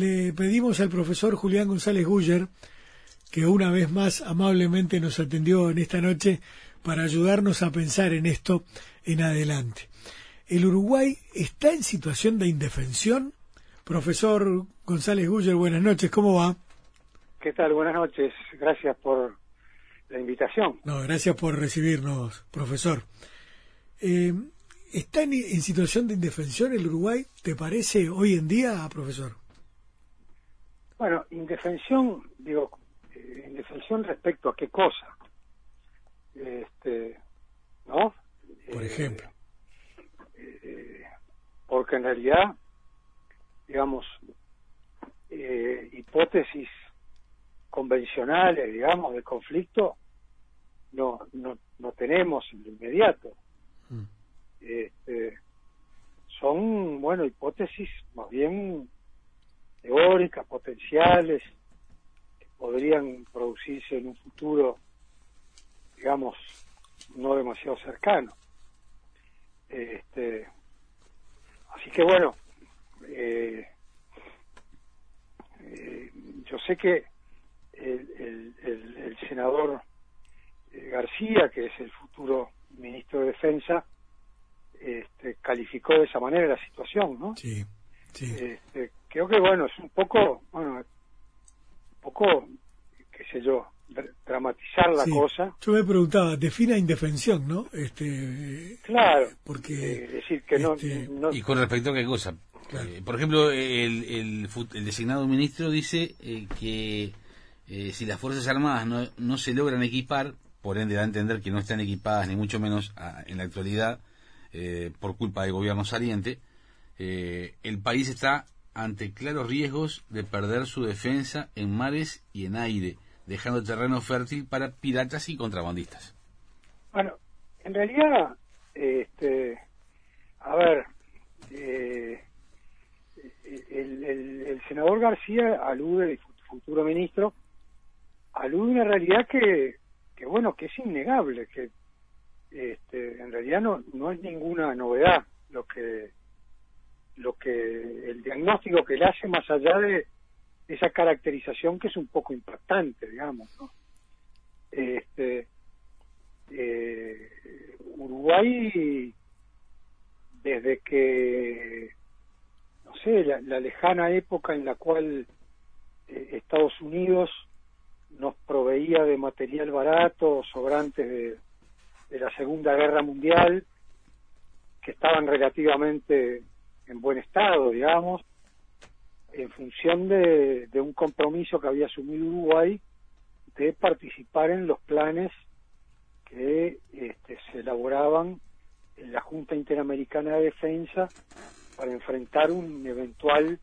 le pedimos al profesor Julián González Guller, que una vez más amablemente nos atendió en esta noche para ayudarnos a pensar en esto en adelante. ¿El Uruguay está en situación de indefensión? Profesor González Guller, buenas noches, ¿cómo va? ¿Qué tal? Buenas noches, gracias por la invitación. No, gracias por recibirnos, profesor. Eh, ¿Está en, situación de indefensión el Uruguay, te parece, hoy en día, profesor? Bueno, indefensión, digo, eh, indefensión respecto a qué cosa. Este, ¿No? Por ejemplo. Eh, porque en realidad, digamos, hipótesis convencionales, digamos, de conflicto, no, no, no tenemos en lo inmediato. Mm. Este, son, bueno, hipótesis más bien teóricas, potenciales, que podrían producirse en un futuro, digamos, no demasiado cercano. Este, así que bueno, eh, eh, yo sé que el, el senador eh, García, que es el futuro ministro de Defensa, este, calificó de esa manera la situación, ¿no? Sí, sí. Este, creo que, bueno, es un poco, bueno, un poco, qué sé yo, dramatizar la cosa. Yo me preguntaba, defina indefensión, ¿no? Este, claro. Porque. Eh, decir, que no, este, ¿Y con respecto a qué cosa? Eh, por ejemplo, el, el, el, designado ministro dice eh, que si las Fuerzas Armadas no, no se logran equipar, por ende da a entender que no están equipadas, ni mucho menos en la actualidad, eh, por culpa del gobierno saliente, eh, el país está ante claros riesgos de perder su defensa en mares y en aire, dejando terreno fértil para piratas y contrabandistas. Bueno, en realidad, este, a ver, eh, el, el, senador García alude, el futuro ministro, alude a una realidad que que bueno, que es innegable, que este, en realidad no, no es ninguna novedad lo que lo que el diagnóstico que le hace más allá de esa caracterización que es un poco impactante, digamos, ¿no? Este, eh, Uruguay desde que no sé la, lejana época en la cual eh, Estados Unidos nos proveía de material barato, sobrantes de, la Segunda Guerra Mundial, que estaban relativamente en buen estado, digamos, en función de, un compromiso que había asumido Uruguay de participar en los planes que este, se elaboraban en la Junta Interamericana de Defensa para enfrentar un eventual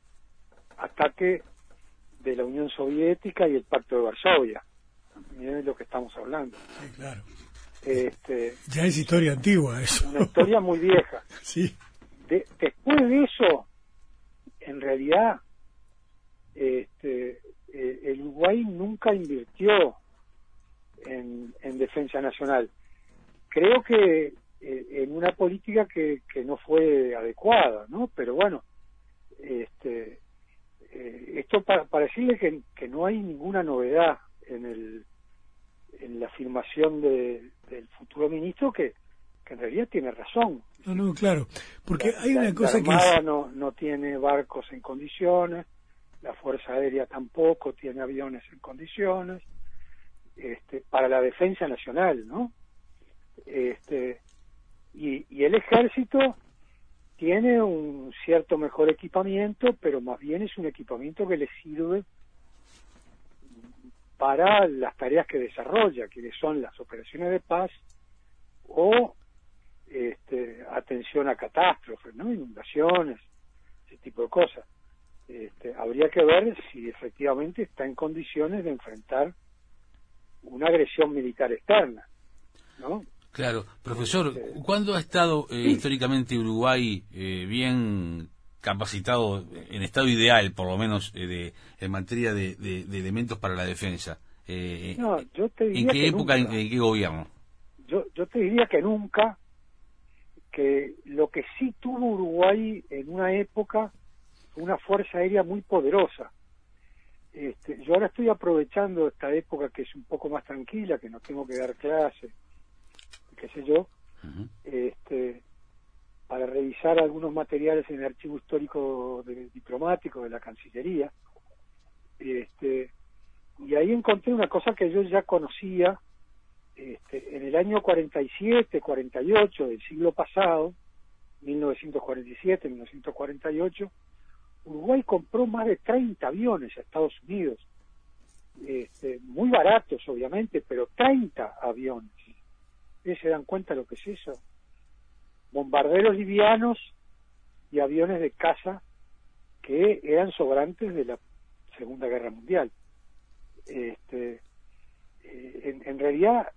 ataque de la Unión Soviética y el Pacto de Varsovia. Miren de lo que estamos hablando. Sí, claro. Este, ya es historia antigua eso. Una historia muy vieja. sí. Después de eso, en realidad, este, eh, el Uruguay nunca invirtió en, en defensa nacional. Creo que eh, en una política que, no fue adecuada, ¿no? Pero bueno, este, eh, esto para, decirle que, que, no hay ninguna novedad en, el, en la afirmación de, del futuro ministro que, que en realidad tiene razón. No, no, claro, porque hay una cosa la Armada no, no tiene barcos en condiciones, la Fuerza Aérea tampoco tiene aviones en condiciones, este, para la defensa nacional, ¿no? Este, y, y el ejército tiene un cierto mejor equipamiento, pero más bien es un equipamiento que le sirve para las tareas que desarrolla, que son las operaciones de paz o este, atención a catástrofes, ¿no? inundaciones, ese tipo de cosas. Este, habría que ver si efectivamente está en condiciones de enfrentar una agresión militar externa, ¿no? Claro, profesor, ¿cuándo ha estado eh, históricamente Uruguay eh, bien capacitado, en estado ideal, por lo menos, eh, de, en materia de, elementos para la defensa? no, yo te diría ¿En qué época, en, qué gobierno? Yo, yo te diría que nunca, que lo que sí tuvo Uruguay en una época una fuerza aérea muy poderosa. Este, yo ahora estoy aprovechando esta época que es un poco más tranquila, que no tengo que dar clase, qué sé yo, este, para revisar algunos materiales en el archivo histórico diplomático de la Cancillería. Este, y ahí encontré una cosa que yo ya conocía este, en el año 47, 48 del siglo pasado, 1947, 1948, Uruguay compró más de 30 aviones a Estados Unidos, este, muy baratos obviamente, pero 30 aviones. ¿Ustedes se dan cuenta lo que es eso? Bombarderos livianos y aviones de caza que eran sobrantes de la Segunda Guerra Mundial. Este, eh, en, en realidad,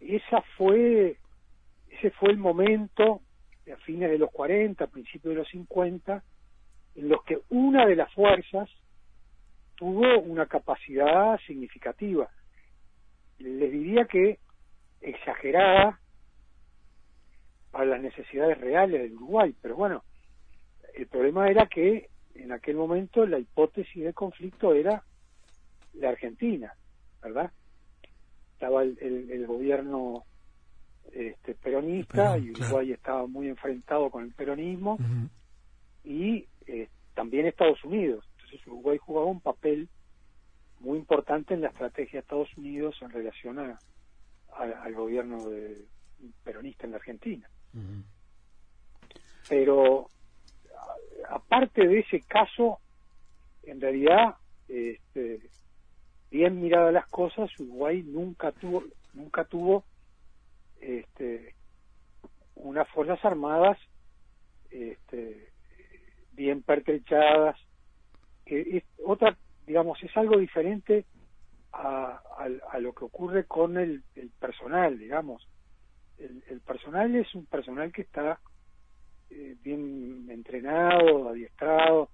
esa fue, ese fue el momento a fines de los 40, principios de los 50, en los que una de las fuerzas tuvo una capacidad significativa. Les diría que exagerada para las necesidades reales del Uruguay, pero bueno, el problema era que en aquel momento la hipótesis de conflicto era la Argentina, ¿verdad? Estaba el, el gobierno este, peronista y Uruguay estaba muy enfrentado con el peronismo y eh, también Estados Unidos. Entonces Uruguay jugaba un papel muy importante en la estrategia de Estados Unidos en relación a, al gobierno de, peronista en la Argentina. Pero aparte de ese caso, en realidad, este, bien miradas las cosas, Uruguay nunca tuvo nunca tuvo este, unas fuerzas armadas este, bien pertrechadas, que es otra, digamos, es algo diferente a, a, lo que ocurre con el, personal, digamos. El, personal es un personal que está eh, bien entrenado, adiestrado.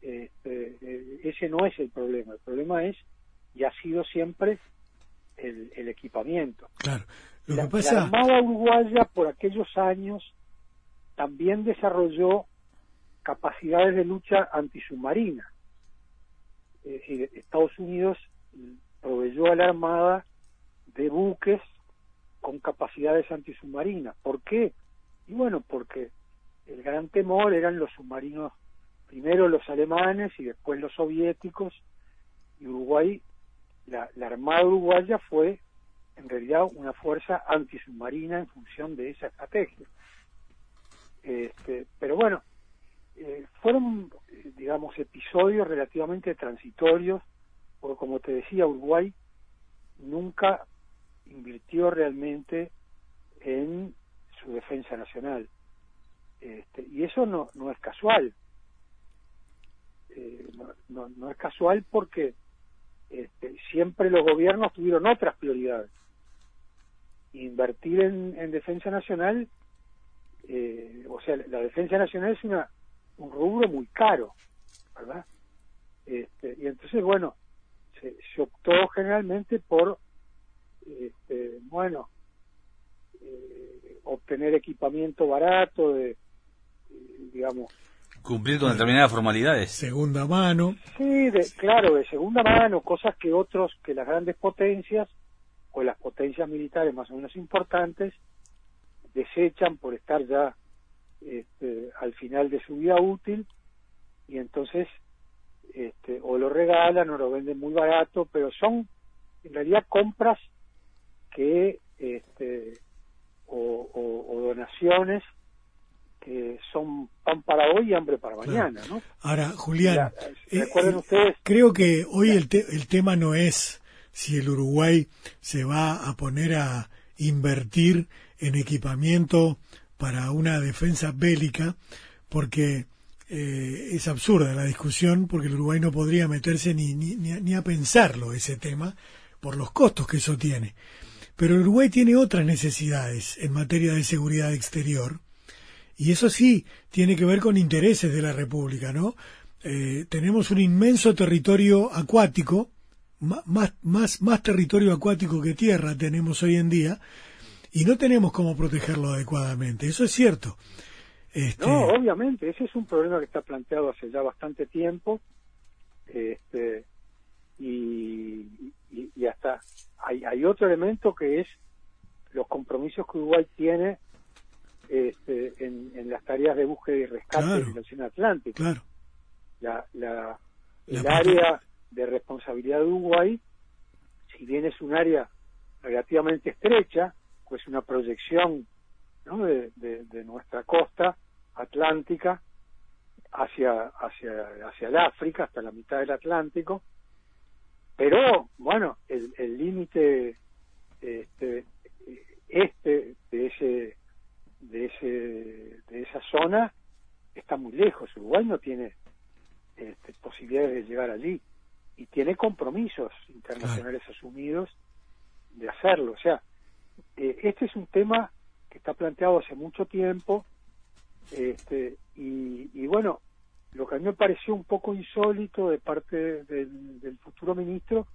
Este, eh, ese no es el problema. El problema es, y ha sido siempre, el, el equipamiento. Claro la, Armada Uruguaya por aquellos años también desarrolló capacidades de lucha antisubmarina. Estados Unidos proveyó a la Armada de buques con capacidades antisubmarinas. ¿Por qué? Y bueno, porque el gran temor eran los submarinos, primero los alemanes y después los soviéticos, y Uruguay, la, la Armada Uruguaya fue en realidad una fuerza antisubmarina en función de esa estrategia. Este, pero bueno, eh, fueron, digamos, episodios relativamente transitorios, porque como te decía, Uruguay nunca invirtió realmente en su defensa nacional. Este, y eso no, no es casual. Eh, no, no, es casual porque este, siempre los gobiernos tuvieron otras prioridades invertir en, defensa nacional, eh, o sea, la defensa nacional es una, un rubro muy caro, ¿verdad? Este, y entonces, bueno, se, optó generalmente por, este, bueno, eh, obtener equipamiento barato, de, digamos, cumplir con determinadas formalidades. Segunda mano. Sí, de, claro, de segunda mano, cosas que otros, que las grandes potencias o las potencias militares más o menos importantes desechan por estar ya este, al final de su vida útil y entonces este, o lo regalan o lo venden muy barato, pero son en realidad compras que este, o, donaciones que son pan para hoy y hambre para mañana, ¿no? Ahora, Julián, eh, eh, creo que hoy el, el tema no es si el Uruguay se va a poner a invertir en equipamiento para una defensa bélica, porque eh, es absurda la discusión, porque el Uruguay no podría meterse ni, ni, ni a pensarlo ese tema, por los costos que eso tiene. Pero el Uruguay tiene otras necesidades en materia de seguridad exterior, y eso sí tiene que ver con intereses de la República, ¿no? Eh, tenemos un inmenso territorio acuático, más, territorio acuático que tierra tenemos hoy en día y no tenemos cómo protegerlo adecuadamente. Eso es cierto. Este... No, obviamente, ese es un problema que está planteado hace ya bastante tiempo. Este, y, y, hasta hay, hay otro elemento que es los compromisos que Uruguay tiene este, en, las tareas de búsqueda y rescate en el Océano Atlántico. Claro. La, la, el área de responsabilidad de Uruguay, si bien es un área relativamente estrecha, pues una proyección ¿no? de, de, nuestra costa atlántica hacia, hacia, hacia el África, hasta la mitad del Atlántico, pero bueno, el límite este, este de ese de ese de esa zona está muy lejos. Uruguay no tiene este, posibilidades de llegar allí y tiene compromisos internacionales asumidos de hacerlo. O sea, eh, este es un tema que está planteado hace mucho tiempo este, y, bueno, lo que a mí me pareció un poco insólito de parte del, futuro ministro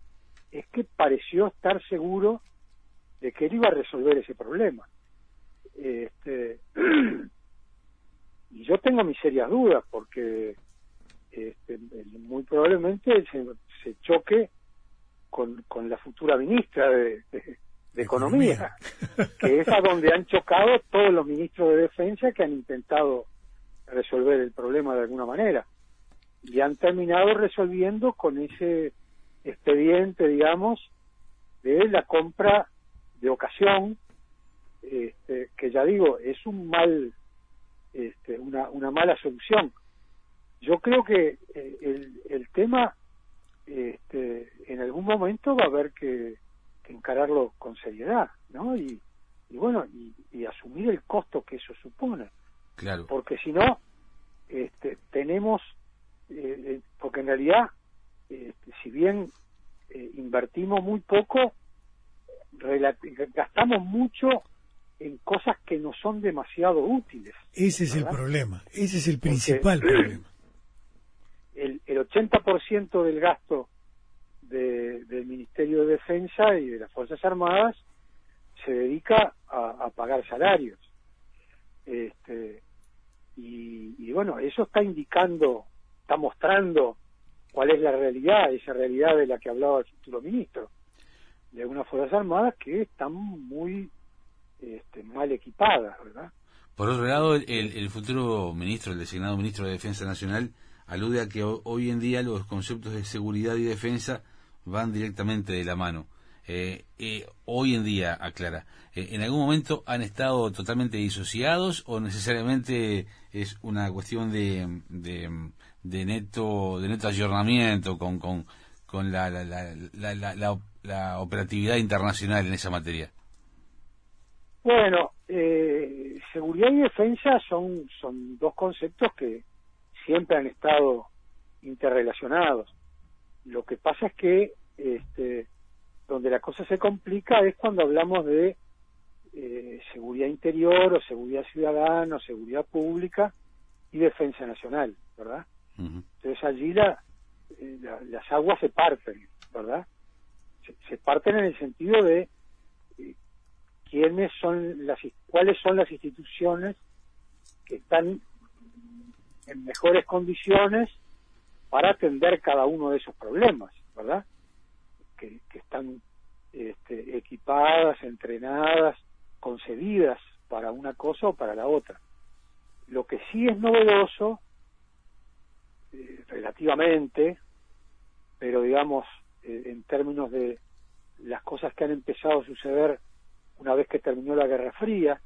es que pareció estar seguro de que él iba a resolver ese problema. Este, y yo tengo mis serias dudas porque este, muy probablemente se, choque con, con, la futura ministra de, Economía, que es a donde han chocado todos los ministros de Defensa que han intentado resolver el problema de alguna manera. Y han terminado resolviendo con ese expediente, digamos, de la compra de ocasión, este, que ya digo, es un mal, este, una, una mala solución yo creo que eh, el, el tema este, en algún momento va a haber que, encararlo con seriedad, ¿no? Y, y bueno, y, asumir el costo que eso supone. Claro. Porque si no, este, tenemos, eh, eh, porque en realidad, este, si bien invertimos muy poco, gastamos mucho en cosas que no son demasiado útiles. Ese es el problema, ese es el principal problema el, el 80% del gasto del Ministerio de Defensa y de las Fuerzas Armadas se dedica a, pagar salarios. Este, y, bueno, eso está indicando, está mostrando cuál es la realidad, esa realidad de la que hablaba el futuro ministro, de unas Fuerzas Armadas que están muy este, mal equipadas, ¿verdad? Por otro lado, el, el futuro ministro, el designado ministro de Defensa Nacional, alude a que hoy en día los conceptos de seguridad y defensa van directamente de la mano. Eh, eh, hoy en día, aclara, eh, ¿en algún momento han estado totalmente disociados o necesariamente es una cuestión de, de, neto de neto ayornamiento con, con, con la, la, la, la, la operatividad internacional en esa materia? Bueno, seguridad y defensa son, son dos conceptos que, siempre han estado interrelacionados. Lo que pasa es que este, donde la cosa se complica es cuando hablamos de eh, seguridad interior o seguridad ciudadana o seguridad pública y defensa nacional, ¿verdad? Entonces allí eh, la, las aguas se parten, ¿verdad? Se, parten en el sentido de eh, quiénes son las cuáles son las instituciones que están en mejores condiciones para atender cada uno de esos problemas, ¿verdad? Que, están este, equipadas, entrenadas, concebidas para una cosa o para la otra. Lo que sí es novedoso, eh, relativamente, pero digamos, eh, en términos de las cosas que han empezado a suceder una vez que terminó la Guerra Fría,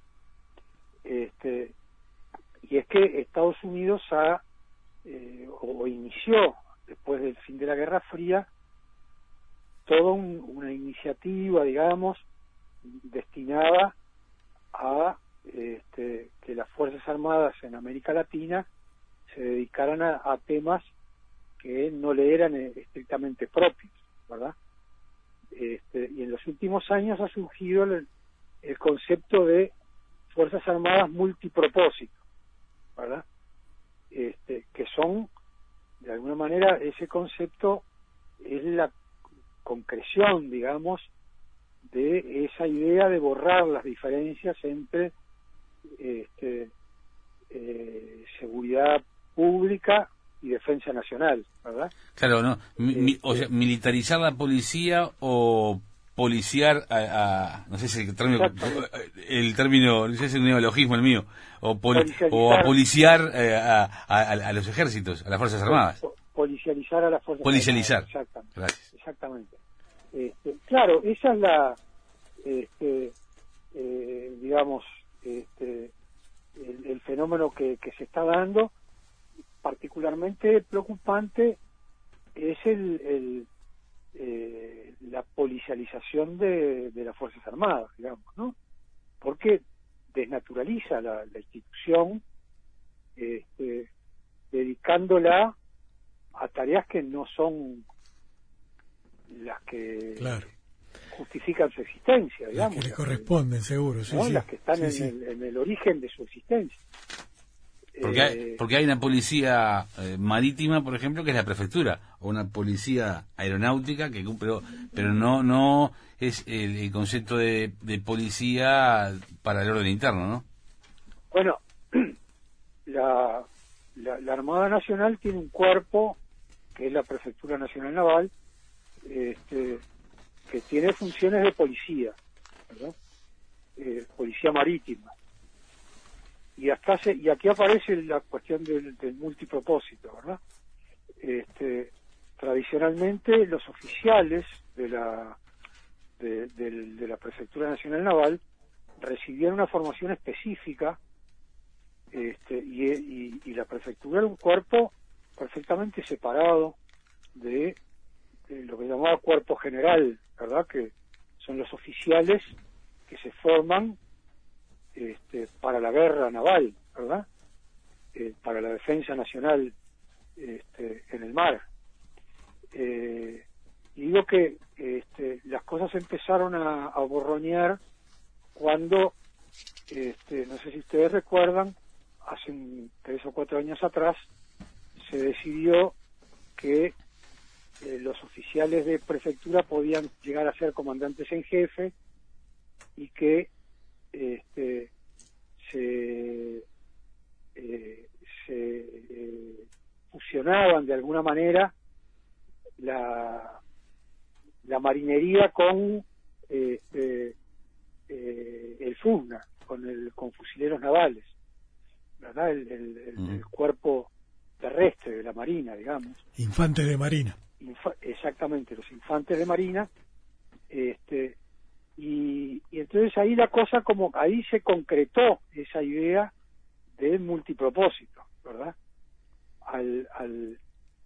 este, y es que Estados Unidos ha eh, o inició después del fin de la Guerra Fría toda una iniciativa, digamos, destinada a este, que las Fuerzas Armadas en América Latina se dedicaran a, temas que no le eran eh, estrictamente propios, ¿verdad? Este, y en los últimos años ha surgido el concepto de Fuerzas Armadas multipropósito, ¿verdad? Este, que son, de alguna manera, ese concepto es la concreción, digamos, de esa idea de borrar las diferencias entre este, eh, seguridad pública y defensa nacional, ¿verdad? Claro, ¿no? o sea, militarizar la policía o policiar a, no sé si el término, el término, no sé si es un neologismo el mío, o, o a policiar eh, a, a, los ejércitos, a las Fuerzas Armadas. Policializar a las Fuerzas Policializar. Armadas. Exactamente. Exactamente. Este, claro, esa es la, este, eh, digamos, este, el, fenómeno que, que se está dando, particularmente preocupante es el, el eh, policialización de, las Fuerzas Armadas, digamos, ¿no? Porque desnaturaliza la, institución, este, dedicándola a tareas que no son las que justifican su existencia, digamos. Las que le corresponden, seguro, sí, Las que están en el origen de su existencia. Porque, hay, eh, porque hay una policía eh, marítima, por ejemplo, que es la prefectura, o una policía aeronáutica, que pero, pero no no es el, concepto de, policía para el orden interno, ¿no? Bueno, la, la, Armada Nacional tiene un cuerpo, que es la Prefectura Nacional Naval, este, que tiene funciones de policía, ¿verdad? Eh, policía marítima y acá y aquí aparece la cuestión del, multipropósito, ¿verdad? Este, tradicionalmente los oficiales de la de, la prefectura nacional naval recibían una formación específica este, y, y, la prefectura era un cuerpo perfectamente separado de, de, lo que llamaba cuerpo general, ¿verdad? Que son los oficiales que se forman este, para la guerra naval, ¿verdad? Eh, para la defensa nacional este, en el mar. Eh, y digo que este, las cosas empezaron a, borronear cuando, este, no sé si ustedes recuerdan, hace tres o cuatro años atrás, se decidió que eh, los oficiales de prefectura podían llegar a ser comandantes en jefe y que este, se, eh, se eh, fusionaban de alguna manera la, la marinería con este, eh, el FUSNA, con, el, con fusileros navales, ¿verdad? El, el, cuerpo terrestre de la Marina, digamos. Infantes de Marina. exactamente, los infantes de Marina. Este, y, entonces ahí la cosa como, ahí se concretó esa idea de multipropósito, ¿verdad? Al, al,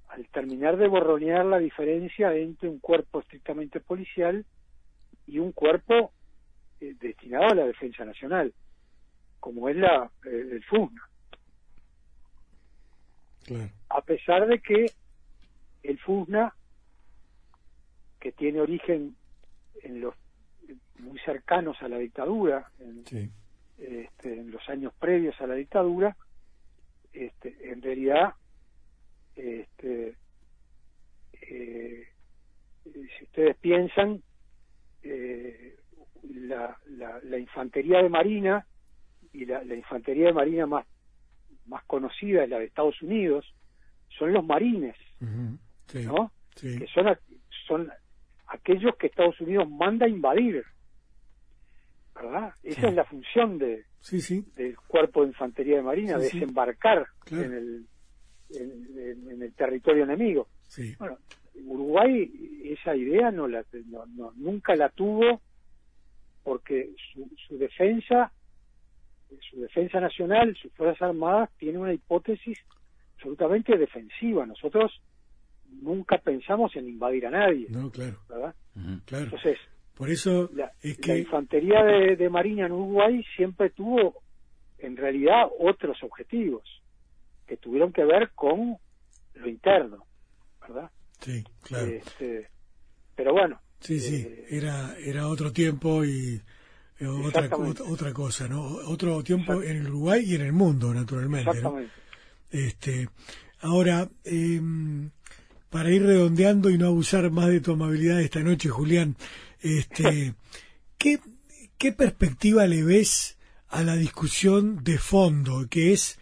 al terminar de borronear la diferencia entre un cuerpo estrictamente policial y un cuerpo eh, destinado a la defensa nacional, como es la eh, el FUSNA. A pesar de que el FUSNA, que tiene origen en los muy cercanos a la dictadura, en, este, en los años previos a la dictadura, este, en realidad, este, eh, si ustedes piensan, eh, la, la, infantería de marina y la, infantería de marina más, más conocida es la de Estados Unidos, son los marines, ¿no? Que son, son aquellos que Estados Unidos manda a invadir ¿verdad? Esa es la función de, del cuerpo de infantería de marina, desembarcar en, el, en, el territorio enemigo. Bueno, Uruguay esa idea no la no, nunca la tuvo porque su, su defensa su defensa nacional, sus fuerzas armadas tiene una hipótesis absolutamente defensiva. Nosotros nunca pensamos en invadir a nadie. No, claro. ¿verdad? claro. Entonces, por eso la, es que... infantería de, Marina en Uruguay siempre tuvo, en realidad, otros objetivos que tuvieron que ver con lo interno, ¿verdad? Sí, claro. Este, pero bueno. Sí, sí, eh, era, era otro tiempo y eh, otra, otra cosa, ¿no? Otro tiempo en el Uruguay y en el mundo, naturalmente. Exactamente. Este, ahora, em, para ir redondeando y no abusar más de tu amabilidad esta noche, Julián, este, ¿qué, ¿Qué perspectiva le ves a la discusión de fondo, que es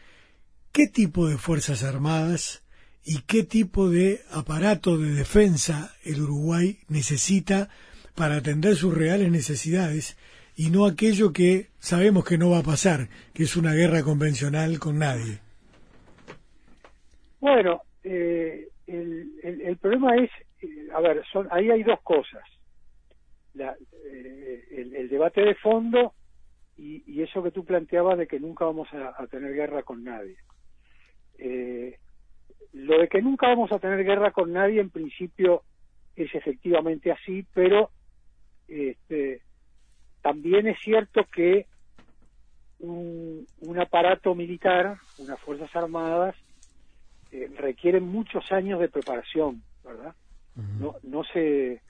¿qué tipo de Fuerzas Armadas y qué tipo de aparato de defensa el Uruguay necesita para atender sus reales necesidades y no aquello que sabemos que no va a pasar, que es una guerra convencional con nadie. Bueno, eh, el, problema es, eh, a ver, son, ahí hay dos cosas. Eh, el, debate de fondo y, eso que tú planteabas de que nunca vamos a, tener guerra con nadie. lo de que nunca vamos a tener guerra con nadie en principio es efectivamente así, pero este, también es cierto que un, aparato militar, unas Fuerzas Armadas, eh, requieren muchos años de preparación, ¿verdad? no, no se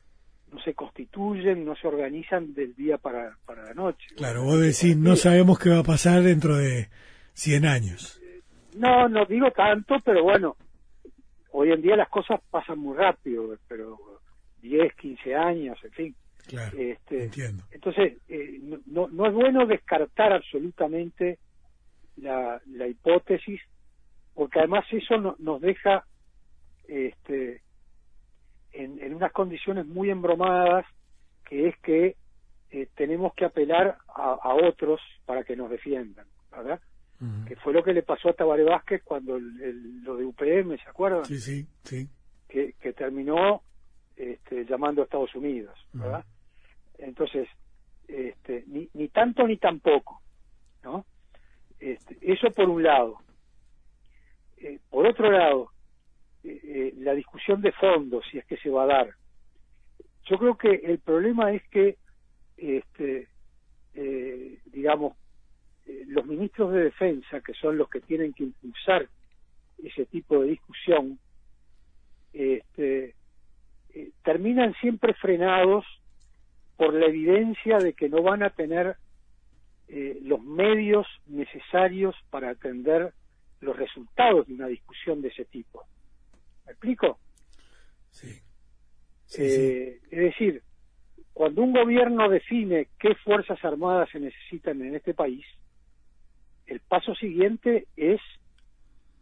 no se constituyen, no se organizan del día para, para la noche. Claro, vos decís, no sabemos qué va a pasar dentro de 100 años. No, no digo tanto, pero bueno, hoy en día las cosas pasan muy rápido, pero 10, 15 años, en fin este, entiendo. Entonces, eh, no, no es bueno descartar absolutamente la, la hipótesis, porque además eso nos deja este, en, en, unas condiciones muy embromadas, que es que eh, tenemos que apelar a, otros para que nos defiendan, ¿verdad? Que fue lo que le pasó a Tabaré Vázquez cuando el, lo de UPM, ¿se acuerdan? Sí, sí, sí. Que, que terminó este, llamando a Estados Unidos, ¿verdad? Entonces, este, ni, ni tanto ni tampoco, ¿no? Este, eso por un lado. Eh, por otro lado, eh, eh, la discusión de fondo, si es que se va a dar. Yo creo que el problema es que, este, digamos, los ministros de defensa, que son los que tienen que impulsar ese tipo de discusión, este, terminan siempre frenados por la evidencia de que no van a tener los medios necesarios para atender los resultados de una discusión de ese tipo. ¿Me explico? Sí. Eh, es decir, cuando un gobierno define qué fuerzas armadas se necesitan en este país, el paso siguiente es,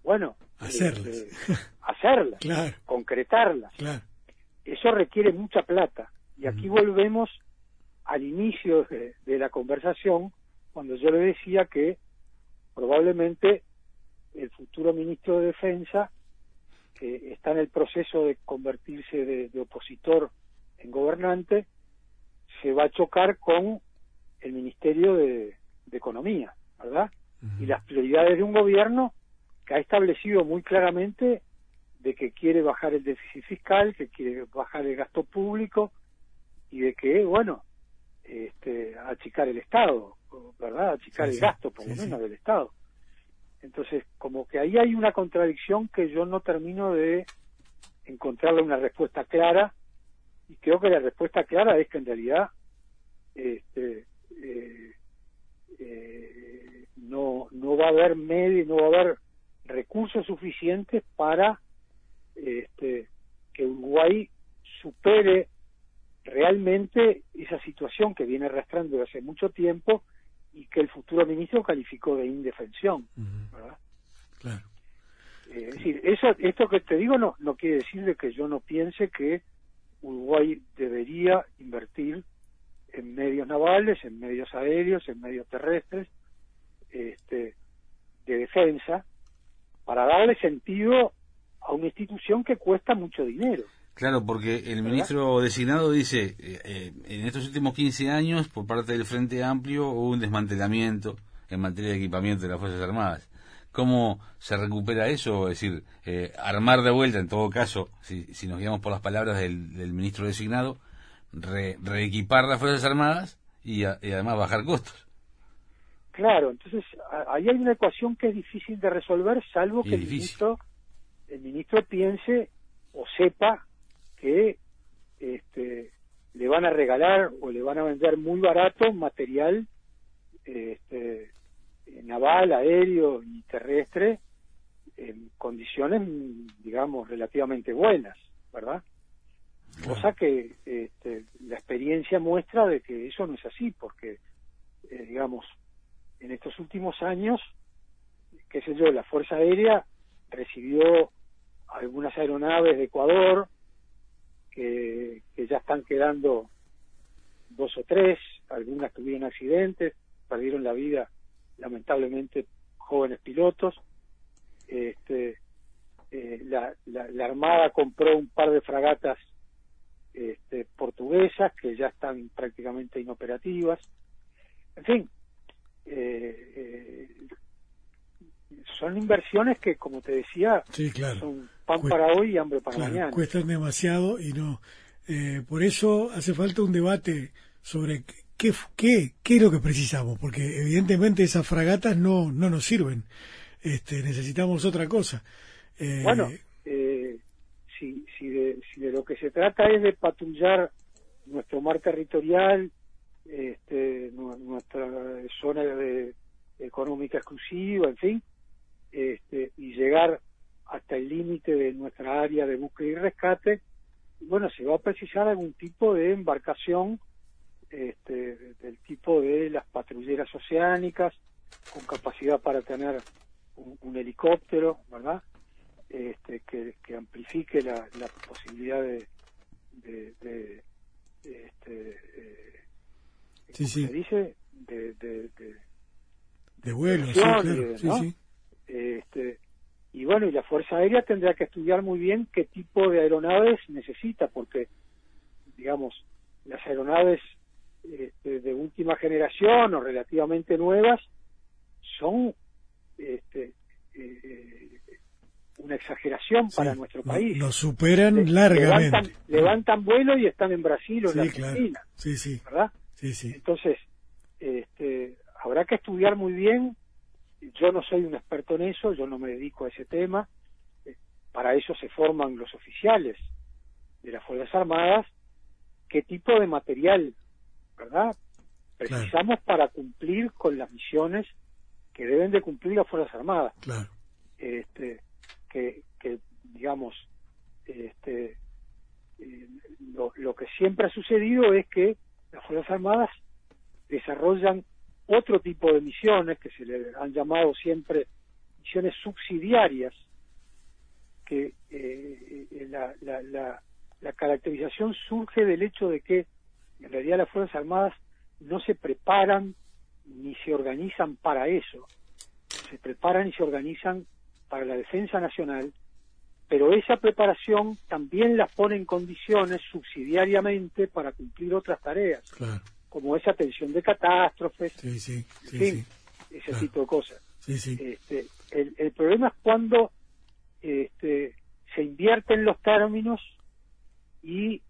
bueno, hacerlas, este, hacerlas, concretarlas. Eso requiere mucha plata. Y aquí volvemos al inicio de, la conversación cuando yo le decía que probablemente el futuro ministro de Defensa, que está en el proceso de convertirse de, opositor en gobernante, se va a chocar con el Ministerio de, Economía, ¿verdad? Y las prioridades de un gobierno que ha establecido muy claramente de que quiere bajar el déficit fiscal, que quiere bajar el gasto público y de que, bueno, este, achicar el Estado, ¿verdad? Achicar el gasto, por lo menos, del Estado. Entonces, como que ahí hay una contradicción que yo no termino de encontrarle una respuesta clara, y creo que la respuesta clara es que en realidad este, eh, eh, no, no va a haber medio, no va a haber recursos suficientes para este, que Uruguay supere realmente esa situación que viene arrastrando desde hace mucho tiempo y que el futuro ministro calificó de indefensión, ¿verdad? Claro. Eh, es decir, eso, esto que te digo no, no quiere decir de que yo no piense que Uruguay debería invertir en medios navales, en medios aéreos, en medios terrestres, este, de defensa, para darle sentido a una institución que cuesta mucho dinero. Claro, porque el ministro designado dice, eh, eh, en estos últimos 15 años, por parte del Frente Amplio, hubo un desmantelamiento en materia de equipamiento de las Fuerzas Armadas. ¿Cómo se recupera eso? Es decir, eh, armar de vuelta, en todo caso, si, si nos guiamos por las palabras del, ministro designado, reequipar las Fuerzas Armadas y, además bajar costos. Claro, entonces ahí hay una ecuación que es difícil de resolver, salvo que el ministro, el ministro piense o sepa que este, le van a regalar o le van a vender muy barato material este, naval, aéreo y terrestre en condiciones, digamos, relativamente buenas, ¿verdad? Cosa que este, la experiencia muestra de que eso no es así, porque, eh, digamos, en estos últimos años qué sé yo, la Fuerza Aérea recibió algunas aeronaves de Ecuador que, ya están quedando dos o tres, algunas tuvieron accidentes, perdieron la vida lamentablemente jóvenes pilotos. Este, eh, la, la, Armada compró un par de fragatas este, portuguesas que ya están prácticamente inoperativas. En fin, eh, eh, son inversiones que, como te decía, son pan para hoy y hambre para mañana. Cuestan demasiado y no. por eso hace falta un debate sobre qué, qué, qué es lo que precisamos, porque evidentemente esas fragatas no, no nos sirven. Este, necesitamos otra cosa. Eh, bueno, eh, si, si, de, si de lo que se trata es de patrullar nuestro mar territorial, este, nuestra zona de, económica exclusiva, en fin, este, y llegar hasta el límite de nuestra área de búsqueda y rescate, bueno, se va a precisar algún tipo de embarcación este, del tipo de las patrulleras oceánicas, con capacidad para tener un, helicóptero, ¿verdad? Este, que, que amplifique la, la posibilidad de, de, de, este, eh, se dice? De, de, de, vuelo, sí, claro. sí, sí. Este, y bueno, y la Fuerza Aérea tendrá que estudiar muy bien qué tipo de aeronaves necesita, porque, digamos, las aeronaves este, de última generación o relativamente nuevas son este, eh, una exageración para nuestro país. Lo superan largamente. Levantan, vuelo y están en Brasil o en Argentina. Sí, sí. ¿Verdad? Sí, sí. Entonces, este, habrá que estudiar muy bien. Yo no soy un experto en eso, yo no me dedico a ese tema. Eh, para eso se forman los oficiales de las Fuerzas Armadas. ¿Qué tipo de material ¿verdad? Precisamos para cumplir con las misiones que deben de cumplir las Fuerzas Armadas. Claro. Este, que, que digamos, este, eh, lo, lo que siempre ha sucedido es que las Fuerzas Armadas desarrollan otro tipo de misiones que se le han llamado siempre misiones subsidiarias, que eh, la, la, la, la, caracterización surge del hecho de que en realidad las Fuerzas Armadas no se preparan ni se organizan para eso. Se preparan y se organizan para la defensa nacional, pero esa preparación también las pone en condiciones subsidiariamente para cumplir otras tareas, como esa atención de catástrofes, ese tipo de cosas. Este, el, el, problema es cuando este, se invierten los términos y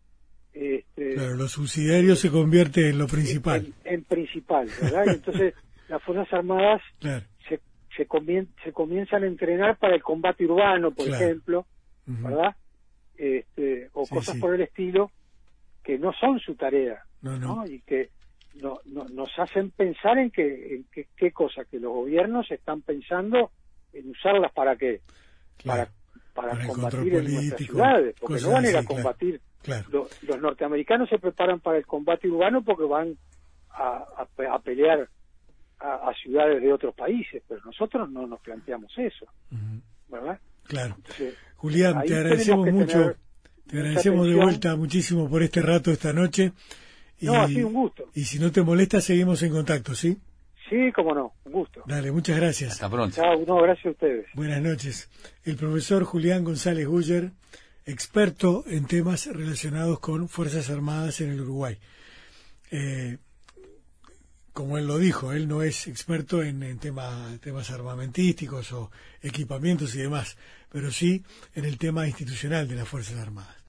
este, claro, lo subsidiario se convierte en lo principal. En, principal, ¿verdad? Y entonces las Fuerzas Armadas se, se, comienzan a entrenar para el combate urbano, por ejemplo, ¿verdad? Este, o cosas por el estilo que no son su tarea, no, Y que no, nos hacen pensar en que, en que, qué cosa, que los gobiernos están pensando en usarlas para qué, para, para, combatir en nuestras ciudades, porque no van a ir a combatir. Los, norteamericanos se preparan para el combate urbano porque van a, a, pelear a, ciudades de otros países, pero nosotros no nos planteamos eso, ¿verdad? Claro. Julián, te agradecemos mucho, te agradecemos de vuelta muchísimo por este rato esta noche. Y, no, ha sido un gusto. Y si no te molesta, seguimos en contacto, ¿sí? Sí, cómo no, un gusto. Dale, muchas gracias. Hasta pronto. Chao, no, gracias a ustedes. Buenas noches. El profesor Julián González Guller experto en temas relacionados con Fuerzas Armadas en el Uruguay. Eh, como él lo dijo, él no es experto en, en temas armamentísticos o equipamientos y demás, pero sí en el tema institucional de las Fuerzas Armadas.